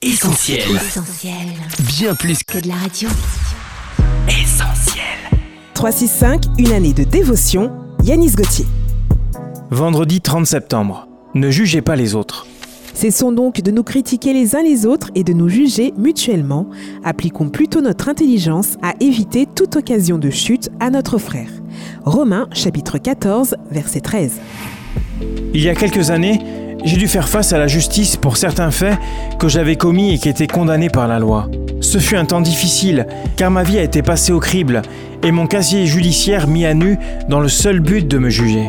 Essentiel. Essentiel. Bien plus Que de la radio. qu'essentiel. 365, une année de dévotion, Yanis Gauthier. Vendredi 30 septembre. Ne jugez pas les autres. Cessons donc de nous critiquer les uns les autres et de nous juger mutuellement. Appliquons plutôt notre intelligence à éviter toute occasion de chute à notre frère. Romains chapitre 14, verset 13. Il y a quelques années, j'ai dû faire face à la justice pour certains faits que j'avais commis et qui étaient condamnés par la loi. Ce fut un temps difficile, car ma vie a été passée au crible et mon casier judiciaire mis à nu dans le seul but de me juger.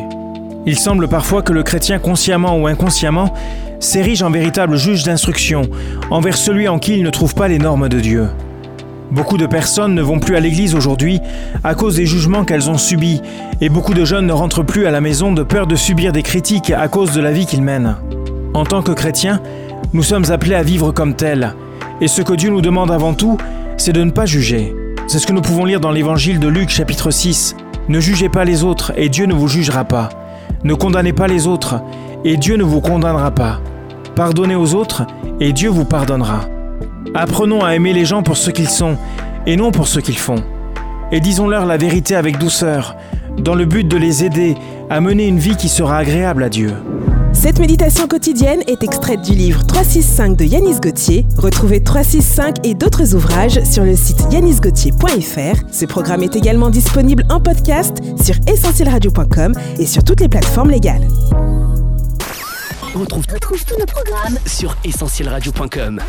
Il semble parfois que le chrétien, consciemment ou inconsciemment, s'érige en véritable juge d'instruction envers celui en qui il ne trouve pas les normes de Dieu. Beaucoup de personnes ne vont plus à l'église aujourd'hui à cause des jugements qu'elles ont subis, et beaucoup de jeunes ne rentrent plus à la maison de peur de subir des critiques à cause de la vie qu'ils mènent. En tant que chrétiens, nous sommes appelés à vivre comme tels, et ce que Dieu nous demande avant tout, c'est de ne pas juger. C'est ce que nous pouvons lire dans l'évangile de Luc chapitre 6. Ne jugez pas les autres, et Dieu ne vous jugera pas. Ne condamnez pas les autres, et Dieu ne vous condamnera pas. Pardonnez aux autres, et Dieu vous pardonnera. Apprenons à aimer les gens pour ce qu'ils sont, et non pour ce qu'ils font. Et disons-leur la vérité avec douceur, dans le but de les aider à mener une vie qui sera agréable à Dieu. Cette méditation quotidienne est extraite du livre 365 de Yanis Gauthier. Retrouvez 365 et d'autres ouvrages sur le site yanisgauthier.fr. Ce programme est également disponible en podcast sur essentielradio.com et sur toutes les plateformes légales. On retrouve, Retrouve tous nos programmes sur essentielradio.com.